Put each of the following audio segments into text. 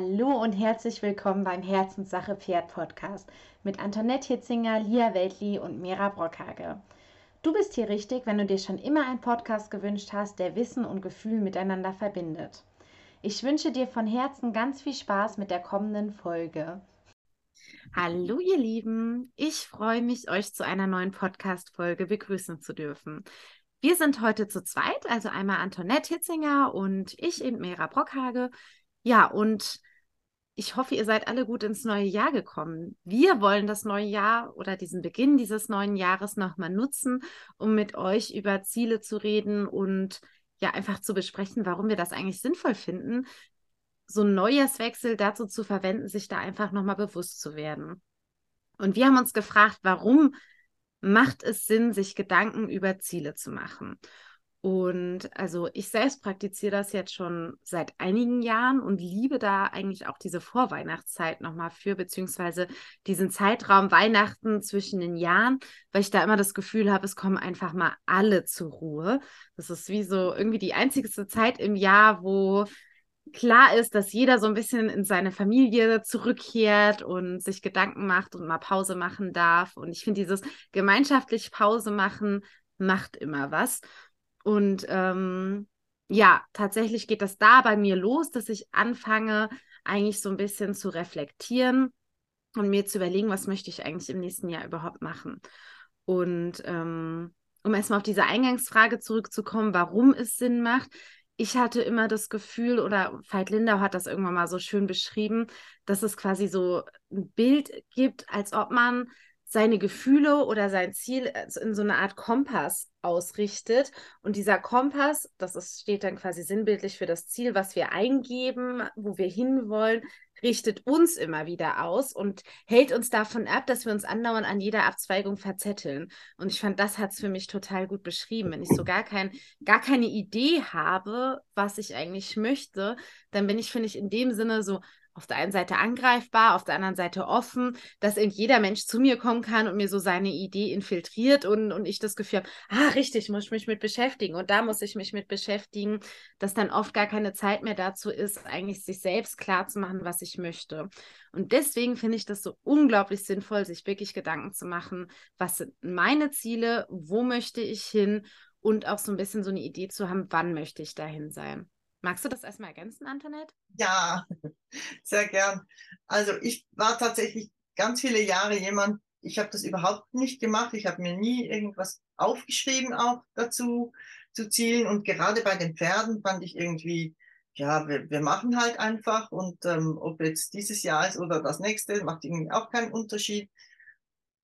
Hallo und herzlich willkommen beim Herzenssache Pferd Podcast mit Antoinette Hitzinger, Lia Weltli und Mira Brockhage. Du bist hier richtig, wenn du dir schon immer einen Podcast gewünscht hast, der Wissen und Gefühl miteinander verbindet. Ich wünsche dir von Herzen ganz viel Spaß mit der kommenden Folge. Hallo ihr Lieben, ich freue mich, euch zu einer neuen Podcast-Folge begrüßen zu dürfen. Wir sind heute zu zweit, also einmal Antoinette Hitzinger und ich eben Mira Brockhage. Ja, und ich hoffe, ihr seid alle gut ins neue Jahr gekommen. Wir wollen das neue Jahr oder diesen Beginn dieses neuen Jahres nochmal nutzen, um mit euch über Ziele zu reden und ja, einfach zu besprechen, warum wir das eigentlich sinnvoll finden, so ein Neujahrswechsel dazu zu verwenden, sich da einfach nochmal bewusst zu werden. Und wir haben uns gefragt, warum macht es Sinn, sich Gedanken über Ziele zu machen? Und also ich selbst praktiziere das jetzt schon seit einigen Jahren und liebe da eigentlich auch diese Vorweihnachtszeit nochmal für, beziehungsweise diesen Zeitraum Weihnachten zwischen den Jahren, weil ich da immer das Gefühl habe, es kommen einfach mal alle zur Ruhe. Das ist wie so irgendwie die einzigste Zeit im Jahr, wo klar ist, dass jeder so ein bisschen in seine Familie zurückkehrt und sich Gedanken macht und mal Pause machen darf. Und ich finde, dieses gemeinschaftlich Pause machen macht immer was. Und ähm, ja, tatsächlich geht das da bei mir los, dass ich anfange, eigentlich so ein bisschen zu reflektieren und mir zu überlegen, was möchte ich eigentlich im nächsten Jahr überhaupt machen. Und ähm, um erstmal auf diese Eingangsfrage zurückzukommen, warum es Sinn macht. Ich hatte immer das Gefühl, oder Veit Lindau hat das irgendwann mal so schön beschrieben, dass es quasi so ein Bild gibt, als ob man seine Gefühle oder sein Ziel äh, in so eine Art Kompass ausrichtet. Und dieser Kompass, das ist, steht dann quasi sinnbildlich für das Ziel, was wir eingeben, wo wir hinwollen, richtet uns immer wieder aus und hält uns davon ab, dass wir uns andauernd an jeder Abzweigung verzetteln. Und ich fand, das hat es für mich total gut beschrieben. Wenn ich so gar, kein, gar keine Idee habe, was ich eigentlich möchte, dann bin ich, finde ich, in dem Sinne so auf der einen Seite angreifbar, auf der anderen Seite offen, dass eben jeder Mensch zu mir kommen kann und mir so seine Idee infiltriert und, und ich das Gefühl habe, ah, richtig, muss ich mich mit beschäftigen und da muss ich mich mit beschäftigen, dass dann oft gar keine Zeit mehr dazu ist, eigentlich sich selbst klar zu machen, was ich möchte. Und deswegen finde ich das so unglaublich sinnvoll, sich wirklich Gedanken zu machen, was sind meine Ziele, wo möchte ich hin und auch so ein bisschen so eine Idee zu haben, wann möchte ich dahin sein. Magst du das erstmal ergänzen, Antoinette? Ja, sehr gern. Also ich war tatsächlich ganz viele Jahre jemand, ich habe das überhaupt nicht gemacht. Ich habe mir nie irgendwas aufgeschrieben auch dazu zu zielen. Und gerade bei den Pferden fand ich irgendwie, ja, wir, wir machen halt einfach. Und ähm, ob jetzt dieses Jahr ist oder das nächste, macht irgendwie auch keinen Unterschied.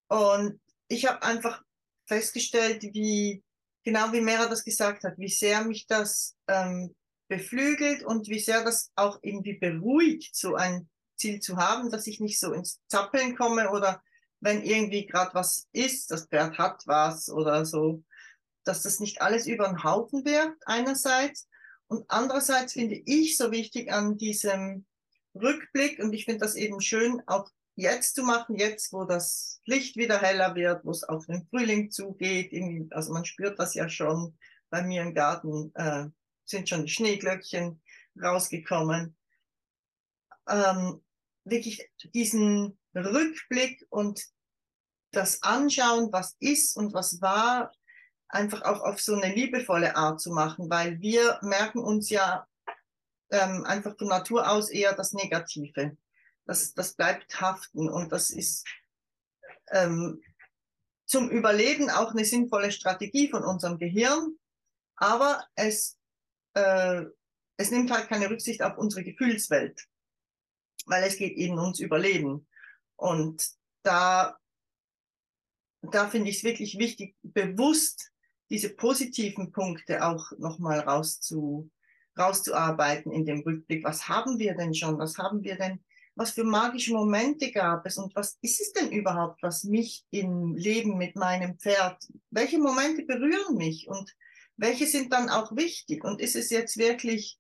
Und ich habe einfach festgestellt, wie, genau wie Mera das gesagt hat, wie sehr mich das ähm, beflügelt und wie sehr das auch irgendwie beruhigt, so ein Ziel zu haben, dass ich nicht so ins Zappeln komme oder wenn irgendwie gerade was ist, das Pferd hat was oder so, dass das nicht alles über den Haufen wirkt einerseits. Und andererseits finde ich so wichtig an diesem Rückblick und ich finde das eben schön auch jetzt zu machen, jetzt wo das Licht wieder heller wird, wo es auf den Frühling zugeht, also man spürt das ja schon bei mir im Garten, äh, sind schon Schneeglöckchen rausgekommen. Ähm, wirklich diesen Rückblick und das Anschauen, was ist und was war, einfach auch auf so eine liebevolle Art zu machen, weil wir merken uns ja ähm, einfach von Natur aus eher das Negative. Das, das bleibt haften und das ist ähm, zum Überleben auch eine sinnvolle Strategie von unserem Gehirn, aber es äh, es nimmt halt keine Rücksicht auf unsere Gefühlswelt, weil es geht eben ums Überleben. Und da, da finde ich es wirklich wichtig, bewusst diese positiven Punkte auch nochmal rauszu, rauszuarbeiten in dem Rückblick. Was haben wir denn schon? Was haben wir denn? Was für magische Momente gab es und was ist es denn überhaupt, was mich im Leben mit meinem Pferd, welche Momente berühren mich und welche sind dann auch wichtig? Und ist es jetzt wirklich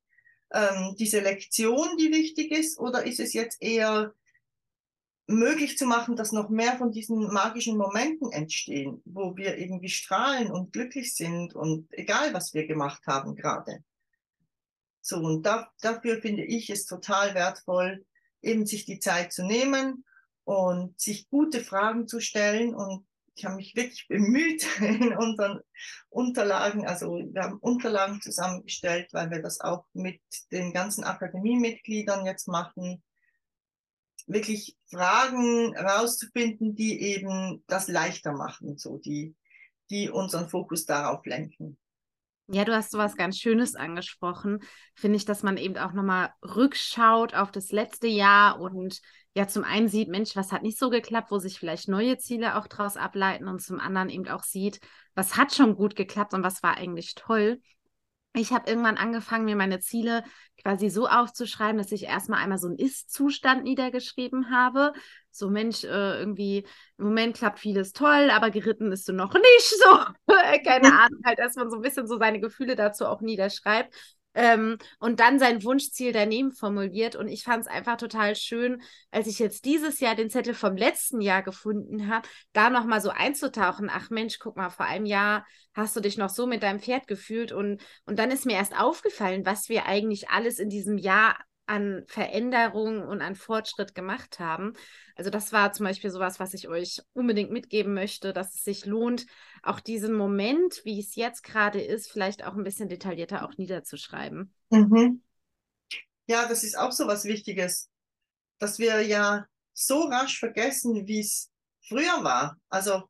ähm, diese Lektion, die wichtig ist, oder ist es jetzt eher möglich zu machen, dass noch mehr von diesen magischen Momenten entstehen, wo wir irgendwie strahlen und glücklich sind und egal, was wir gemacht haben gerade. So, und da, dafür finde ich es total wertvoll, eben sich die Zeit zu nehmen und sich gute Fragen zu stellen. Und ich habe mich wirklich bemüht in unseren Unterlagen, also wir haben Unterlagen zusammengestellt, weil wir das auch mit den ganzen Akademiemitgliedern jetzt machen, wirklich Fragen rauszufinden, die eben das leichter machen, so die, die unseren Fokus darauf lenken. Ja, du hast sowas ganz Schönes angesprochen, finde ich, dass man eben auch nochmal rückschaut auf das letzte Jahr und ja zum einen sieht, Mensch, was hat nicht so geklappt, wo sich vielleicht neue Ziele auch daraus ableiten und zum anderen eben auch sieht, was hat schon gut geklappt und was war eigentlich toll. Ich habe irgendwann angefangen, mir meine Ziele quasi so aufzuschreiben, dass ich erstmal einmal so einen Ist-Zustand niedergeschrieben habe. So, Mensch, äh, irgendwie im Moment klappt vieles toll, aber geritten bist du noch nicht so. Keine Ahnung, halt, dass man so ein bisschen so seine Gefühle dazu auch niederschreibt ähm, und dann sein Wunschziel daneben formuliert. Und ich fand es einfach total schön, als ich jetzt dieses Jahr den Zettel vom letzten Jahr gefunden habe, da nochmal so einzutauchen. Ach Mensch, guck mal, vor einem Jahr hast du dich noch so mit deinem Pferd gefühlt. Und, und dann ist mir erst aufgefallen, was wir eigentlich alles in diesem Jahr an Veränderungen und an Fortschritt gemacht haben. Also das war zum Beispiel sowas, was ich euch unbedingt mitgeben möchte, dass es sich lohnt, auch diesen Moment, wie es jetzt gerade ist, vielleicht auch ein bisschen detaillierter auch niederzuschreiben. Mhm. Ja, das ist auch so was Wichtiges, dass wir ja so rasch vergessen, wie es früher war. Also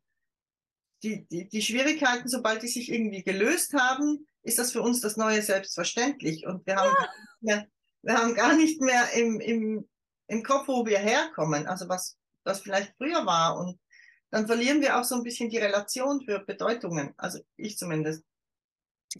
die, die, die Schwierigkeiten, sobald die sich irgendwie gelöst haben, ist das für uns das neue Selbstverständlich. Und wir haben ja wir haben gar nicht mehr im, im, im Kopf, wo wir herkommen, also was, was vielleicht früher war. Und dann verlieren wir auch so ein bisschen die Relation für Bedeutungen, also ich zumindest.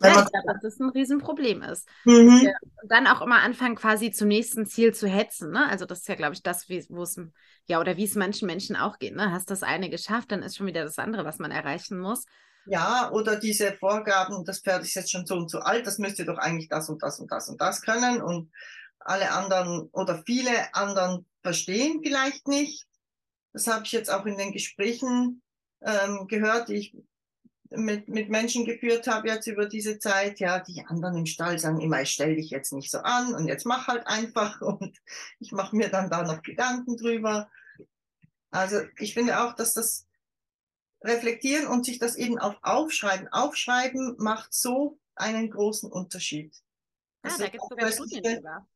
Ja, ich glaube, dass das ein Riesenproblem ist. Mhm. Und dann auch immer anfangen, quasi zum nächsten Ziel zu hetzen. Ne? Also das ist ja, glaube ich, das, wo es, ja, oder wie es manchen Menschen auch geht. Ne? Hast das eine geschafft, dann ist schon wieder das andere, was man erreichen muss. Ja, oder diese Vorgaben, das Pferd ist jetzt schon so und so alt, das müsste doch eigentlich das und das und das und das können und alle anderen oder viele anderen verstehen vielleicht nicht. Das habe ich jetzt auch in den Gesprächen ähm, gehört, die ich mit, mit Menschen geführt habe jetzt über diese Zeit. Ja, die anderen im Stall sagen immer, ich stell dich jetzt nicht so an und jetzt mach halt einfach und ich mache mir dann da noch Gedanken drüber. Also ich finde auch, dass das reflektieren und sich das eben auch aufschreiben. Aufschreiben macht so einen großen Unterschied. Ah, da gibt es sogar Studien drüber.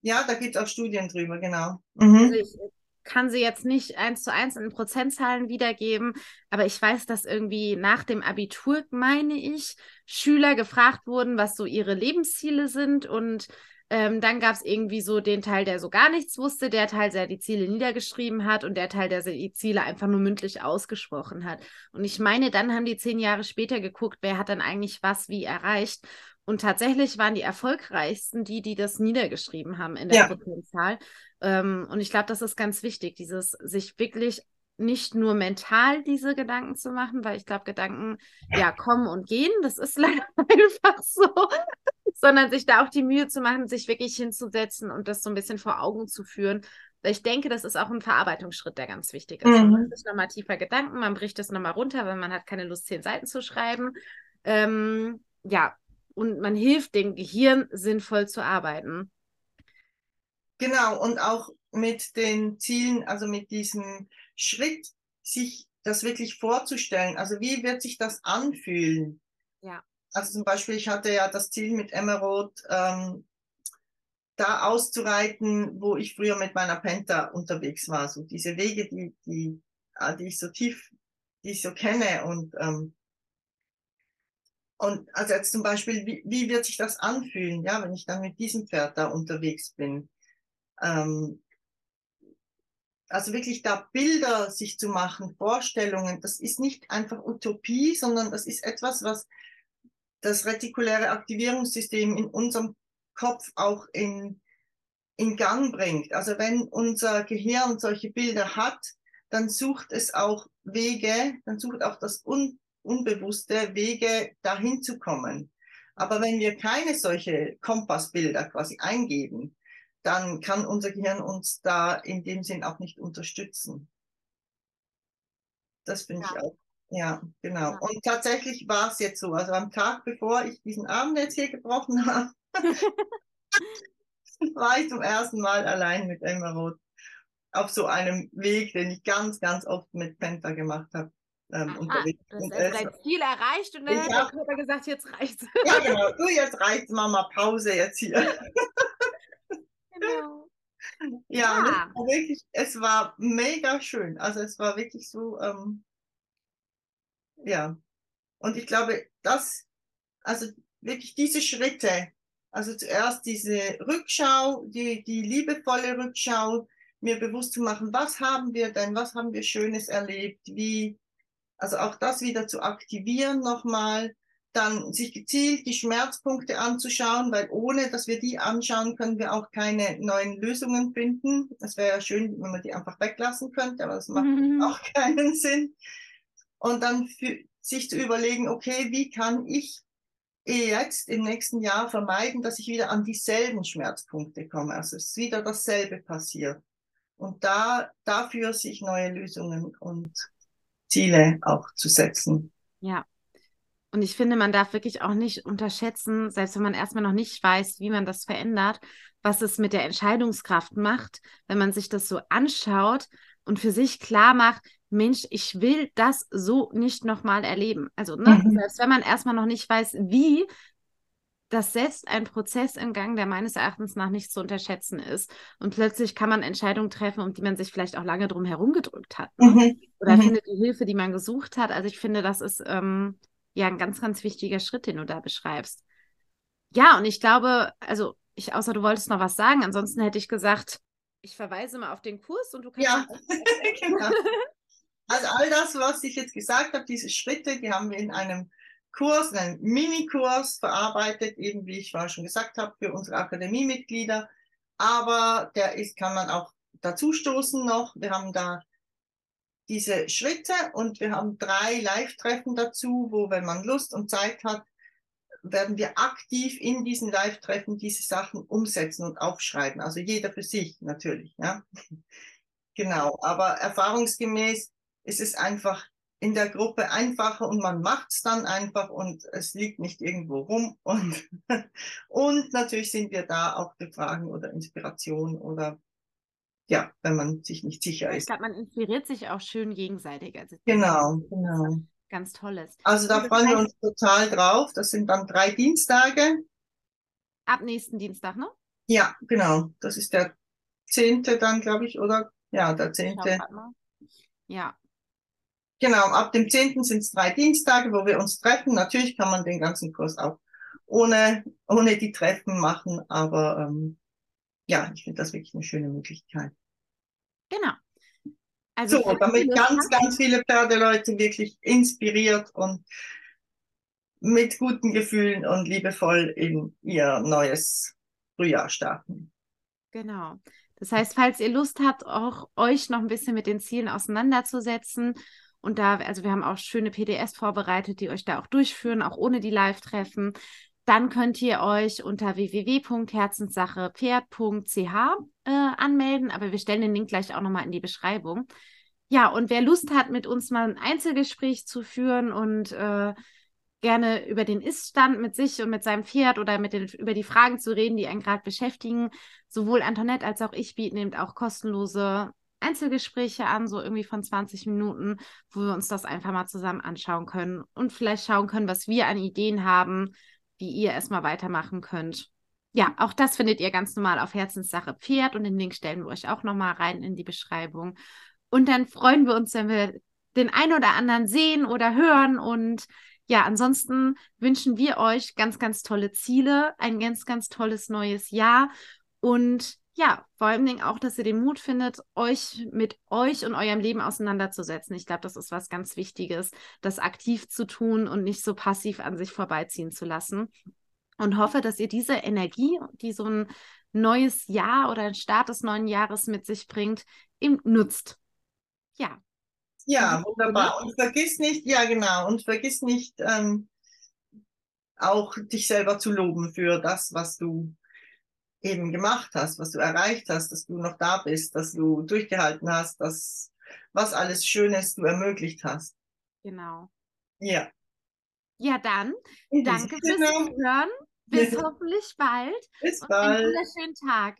Ja, da gibt es auch Studien drüber, genau. Mhm. Also ich kann sie jetzt nicht eins zu eins in Prozentzahlen wiedergeben, aber ich weiß, dass irgendwie nach dem Abitur, meine ich, Schüler gefragt wurden, was so ihre Lebensziele sind und ähm, dann gab es irgendwie so den Teil, der so gar nichts wusste, der Teil, der die Ziele niedergeschrieben hat und der Teil, der die Ziele einfach nur mündlich ausgesprochen hat. Und ich meine, dann haben die zehn Jahre später geguckt, wer hat dann eigentlich was wie erreicht. Und tatsächlich waren die erfolgreichsten die, die das niedergeschrieben haben in der ja. Prozentzahl. Ähm, und ich glaube, das ist ganz wichtig, dieses sich wirklich nicht nur mental diese Gedanken zu machen, weil ich glaube, Gedanken ja kommen und gehen. Das ist leider einfach so sondern sich da auch die Mühe zu machen, sich wirklich hinzusetzen und das so ein bisschen vor Augen zu führen. Weil ich denke, das ist auch ein Verarbeitungsschritt, der ganz wichtig ist. Mhm. Man macht nochmal tiefer Gedanken, man bricht es nochmal runter, weil man hat keine Lust, zehn Seiten zu schreiben. Ähm, ja, und man hilft dem Gehirn sinnvoll zu arbeiten. Genau, und auch mit den Zielen, also mit diesem Schritt, sich das wirklich vorzustellen. Also wie wird sich das anfühlen? Ja. Also zum Beispiel, ich hatte ja das Ziel mit Emerald, ähm, da auszureiten, wo ich früher mit meiner Penta unterwegs war. So diese Wege, die, die, ah, die ich so tief, die ich so kenne und ähm, und also jetzt zum Beispiel, wie, wie wird sich das anfühlen, ja, wenn ich dann mit diesem Pferd da unterwegs bin? Ähm, also wirklich da Bilder sich zu machen, Vorstellungen, das ist nicht einfach Utopie, sondern das ist etwas, was das retikuläre Aktivierungssystem in unserem Kopf auch in, in Gang bringt. Also wenn unser Gehirn solche Bilder hat, dann sucht es auch Wege, dann sucht auch das Un Unbewusste Wege, dahin zu kommen. Aber wenn wir keine solche Kompassbilder quasi eingeben, dann kann unser Gehirn uns da in dem Sinn auch nicht unterstützen. Das finde ja. ich auch ja, genau. Ja. Und tatsächlich war es jetzt so. Also am Tag, bevor ich diesen Abend jetzt hier gebrochen habe, war ich zum ersten Mal allein mit Emerald auf so einem Weg, den ich ganz, ganz oft mit Penta gemacht habe. Ähm, Aha, unterwegs. Du hast dein Ziel erreicht und dann hat der Körper gesagt, jetzt reicht's. Ja, genau. Du, jetzt reicht's, Mama, Pause jetzt hier. genau. Ja, ja. War wirklich, es war mega schön. Also es war wirklich so, ähm, ja. Und ich glaube, das, also wirklich diese Schritte, also zuerst diese Rückschau, die, die liebevolle Rückschau, mir bewusst zu machen, was haben wir denn, was haben wir Schönes erlebt, wie, also auch das wieder zu aktivieren nochmal, dann sich gezielt die Schmerzpunkte anzuschauen, weil ohne dass wir die anschauen, können wir auch keine neuen Lösungen finden. Das wäre ja schön, wenn man die einfach weglassen könnte, aber das macht mhm. auch keinen Sinn. Und dann für, sich zu überlegen, okay, wie kann ich jetzt im nächsten Jahr vermeiden, dass ich wieder an dieselben Schmerzpunkte komme, also es ist wieder dasselbe passiert. Und da, dafür sich neue Lösungen und Ziele auch zu setzen. Ja. Und ich finde, man darf wirklich auch nicht unterschätzen, selbst wenn man erstmal noch nicht weiß, wie man das verändert, was es mit der Entscheidungskraft macht, wenn man sich das so anschaut und für sich klar macht, Mensch, ich will das so nicht nochmal erleben. Also, ne, mhm. selbst wenn man erstmal noch nicht weiß, wie, das setzt einen Prozess in Gang, der meines Erachtens nach nicht zu unterschätzen ist. Und plötzlich kann man Entscheidungen treffen, um die man sich vielleicht auch lange drum herum gedrückt hat. Ne? Mhm. Oder mhm. findet die Hilfe, die man gesucht hat. Also ich finde, das ist ähm, ja ein ganz, ganz wichtiger Schritt, den du da beschreibst. Ja, und ich glaube, also ich, außer du wolltest noch was sagen, ansonsten hätte ich gesagt, ich verweise mal auf den Kurs und du kannst. Ja, genau. Also all das, was ich jetzt gesagt habe, diese Schritte, die haben wir in einem Kurs, einen Mini-Kurs verarbeitet, eben wie ich vorhin schon gesagt habe, für unsere Akademiemitglieder. Aber der ist, kann man auch dazu stoßen noch. Wir haben da diese Schritte und wir haben drei Live-Treffen dazu, wo, wenn man Lust und Zeit hat, werden wir aktiv in diesen Live-Treffen diese Sachen umsetzen und aufschreiben. Also jeder für sich natürlich, ja. genau. Aber erfahrungsgemäß ist es einfach in der Gruppe einfacher und man macht es dann einfach und es liegt nicht irgendwo rum. Und, und natürlich sind wir da auch für Fragen oder Inspiration oder ja, wenn man sich nicht sicher ist. Ich glaube, man inspiriert sich auch schön gegenseitig. Also genau, genau. Ganz tolles. Also da freuen heißt, wir uns total drauf. Das sind dann drei Dienstage. Ab nächsten Dienstag, ne? Ja, genau. Das ist der zehnte dann, glaube ich, oder? Ja, der zehnte. Ja, Genau, ab dem 10. sind es drei Dienstage, wo wir uns treffen. Natürlich kann man den ganzen Kurs auch ohne, ohne die Treffen machen, aber ähm, ja, ich finde das wirklich eine schöne Möglichkeit. Genau. Also so, damit ganz, ganz viele Pferdeleute wirklich inspiriert und mit guten Gefühlen und liebevoll in ihr neues Frühjahr starten. Genau. Das heißt, falls ihr Lust habt, auch euch noch ein bisschen mit den Zielen auseinanderzusetzen und da, also wir haben auch schöne PDS vorbereitet, die euch da auch durchführen, auch ohne die Live-Treffen. Dann könnt ihr euch unter www.herzenssachepferd.ch äh, anmelden, aber wir stellen den Link gleich auch nochmal in die Beschreibung. Ja, und wer Lust hat, mit uns mal ein Einzelgespräch zu führen und äh, gerne über den Iststand mit sich und mit seinem Pferd oder mit den, über die Fragen zu reden, die einen gerade beschäftigen, sowohl Antoinette als auch ich bieten eben auch kostenlose Einzelgespräche an, so irgendwie von 20 Minuten, wo wir uns das einfach mal zusammen anschauen können und vielleicht schauen können, was wir an Ideen haben, wie ihr erstmal weitermachen könnt. Ja, auch das findet ihr ganz normal auf Herzenssache Pferd und den Link stellen wir euch auch nochmal rein in die Beschreibung. Und dann freuen wir uns, wenn wir den einen oder anderen sehen oder hören und ja, ansonsten wünschen wir euch ganz, ganz tolle Ziele, ein ganz, ganz tolles neues Jahr und ja, vor allen Dingen auch, dass ihr den Mut findet, euch mit euch und eurem Leben auseinanderzusetzen. Ich glaube, das ist was ganz Wichtiges, das aktiv zu tun und nicht so passiv an sich vorbeiziehen zu lassen. Und hoffe, dass ihr diese Energie, die so ein neues Jahr oder ein Start des neuen Jahres mit sich bringt, eben nutzt. Ja. Ja, wunderbar. Und vergiss nicht, ja genau, und vergiss nicht ähm, auch dich selber zu loben für das, was du eben gemacht hast, was du erreicht hast, dass du noch da bist, dass du durchgehalten hast, dass was alles Schönes du ermöglicht hast. Genau. Ja. Ja, dann danke fürs Zuhören Bis hoffentlich bald. Bis und einen bald. wunderschönen Tag.